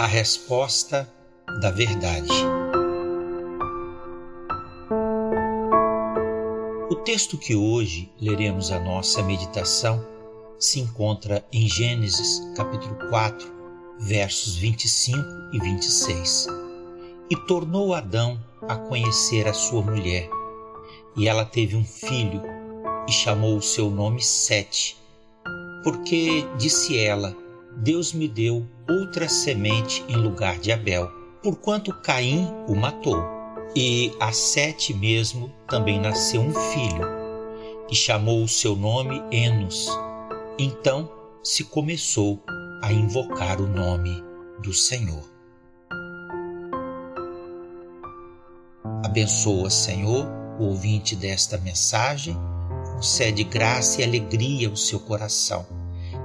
A resposta da verdade. O texto que hoje leremos a nossa meditação se encontra em Gênesis capítulo 4, versos 25 e 26. E tornou Adão a conhecer a sua mulher, e ela teve um filho, e chamou o seu nome Sete, porque disse ela: Deus me deu outra semente em lugar de Abel, porquanto Caim o matou. E a Sete mesmo também nasceu um filho, e chamou o seu nome Enos. Então se começou a invocar o nome do Senhor. Abençoa, Senhor, o ouvinte desta mensagem, concede graça e alegria ao seu coração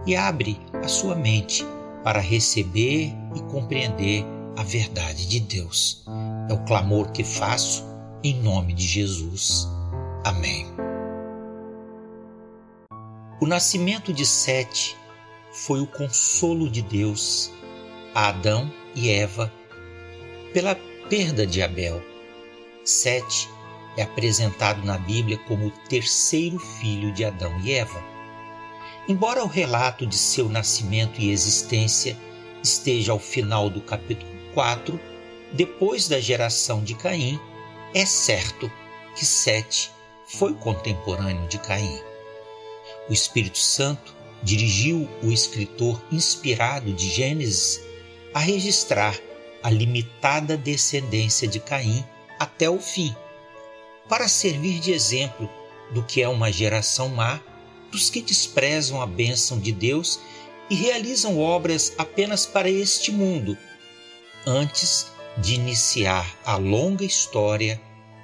e abre a sua mente para receber e compreender a verdade de Deus. É o clamor que faço em nome de Jesus. Amém. O nascimento de Sete foi o consolo de Deus a Adão e Eva pela perda de Abel. Sete é apresentado na Bíblia como o terceiro filho de Adão e Eva. Embora o relato de seu nascimento e existência esteja ao final do capítulo 4, depois da geração de Caim, é certo que Sete foi contemporâneo de Caim. O Espírito Santo dirigiu o escritor inspirado de Gênesis a registrar a limitada descendência de Caim até o fim, para servir de exemplo do que é uma geração má dos que desprezam a bênção de Deus e realizam obras apenas para este mundo, antes de iniciar a longa história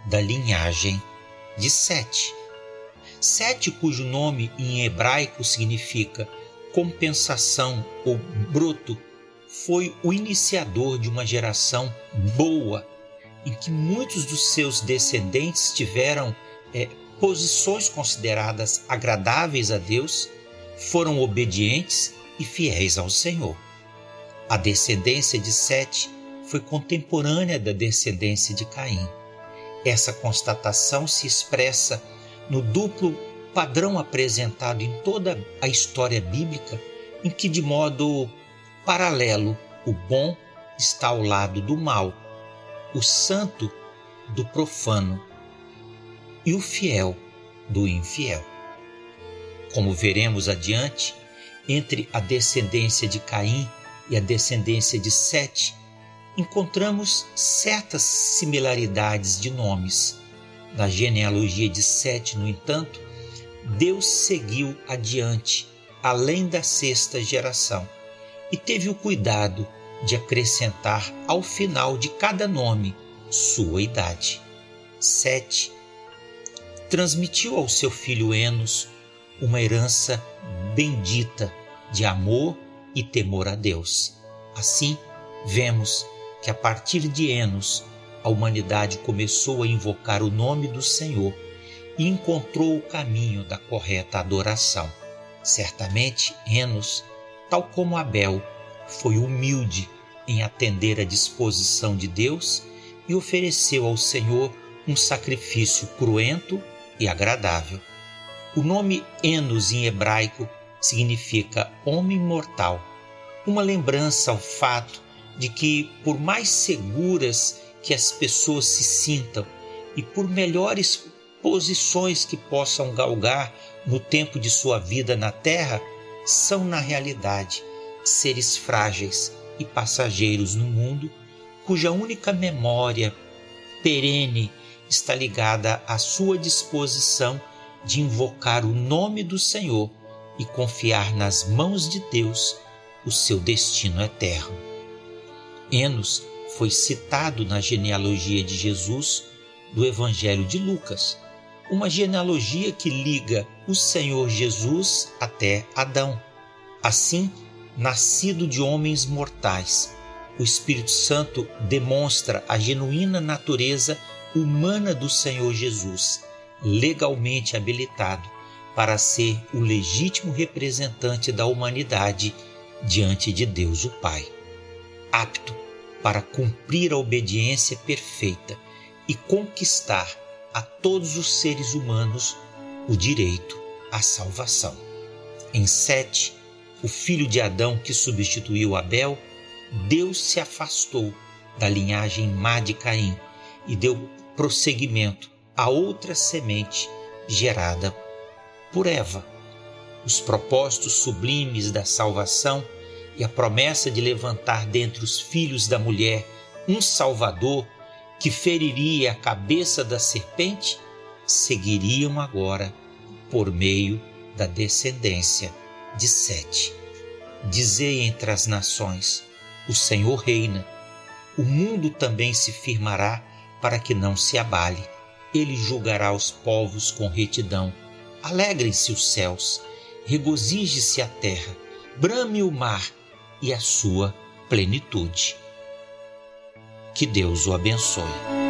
da linhagem de Sete. Sete, cujo nome em hebraico significa compensação ou broto, foi o iniciador de uma geração boa, em que muitos dos seus descendentes tiveram é, posições consideradas agradáveis a Deus, foram obedientes e fiéis ao Senhor. A descendência de Sete foi contemporânea da descendência de Caim. Essa constatação se expressa no duplo padrão apresentado em toda a história bíblica, em que, de modo paralelo, o bom está ao lado do mal, o santo do profano e o fiel do infiel. Como veremos adiante, entre a descendência de Caim e a descendência de Sete, encontramos certas similaridades de nomes. Na genealogia de Sete, no entanto, Deus seguiu adiante, além da sexta geração, e teve o cuidado de acrescentar ao final de cada nome sua idade. Sete transmitiu ao seu filho Enos uma herança bendita de amor e temor a Deus. Assim, vemos que a partir de Enos, a humanidade começou a invocar o nome do Senhor e encontrou o caminho da correta adoração. Certamente, Enos, tal como Abel, foi humilde em atender à disposição de Deus e ofereceu ao Senhor um sacrifício cruento e agradável. O nome Enos em hebraico significa homem mortal, uma lembrança ao fato de que, por mais seguras que as pessoas se sintam e por melhores posições que possam galgar no tempo de sua vida na terra, são na realidade seres frágeis e passageiros no mundo, cuja única memória perene está ligada à sua disposição de invocar o nome do Senhor e confiar nas mãos de Deus o seu destino eterno. Enos foi citado na genealogia de Jesus do Evangelho de Lucas, uma genealogia que liga o Senhor Jesus até Adão. Assim, nascido de homens mortais, o Espírito Santo demonstra a genuína natureza humana do Senhor Jesus, legalmente habilitado para ser o legítimo representante da humanidade diante de Deus o Pai. apto para cumprir a obediência perfeita e conquistar a todos os seres humanos o direito à salvação. Em Sete, o filho de Adão que substituiu Abel, Deus se afastou da linhagem má de Caim e deu prosseguimento a outra semente gerada por Eva. Os propósitos sublimes da salvação e a promessa de levantar dentre os filhos da mulher um Salvador que feriria a cabeça da serpente seguiriam agora por meio da descendência de Sete. Dizei entre as nações: o Senhor reina. O mundo também se firmará para que não se abale. Ele julgará os povos com retidão. Alegrem-se os céus, regozije-se a terra, brame o mar e a sua plenitude. Que Deus o abençoe.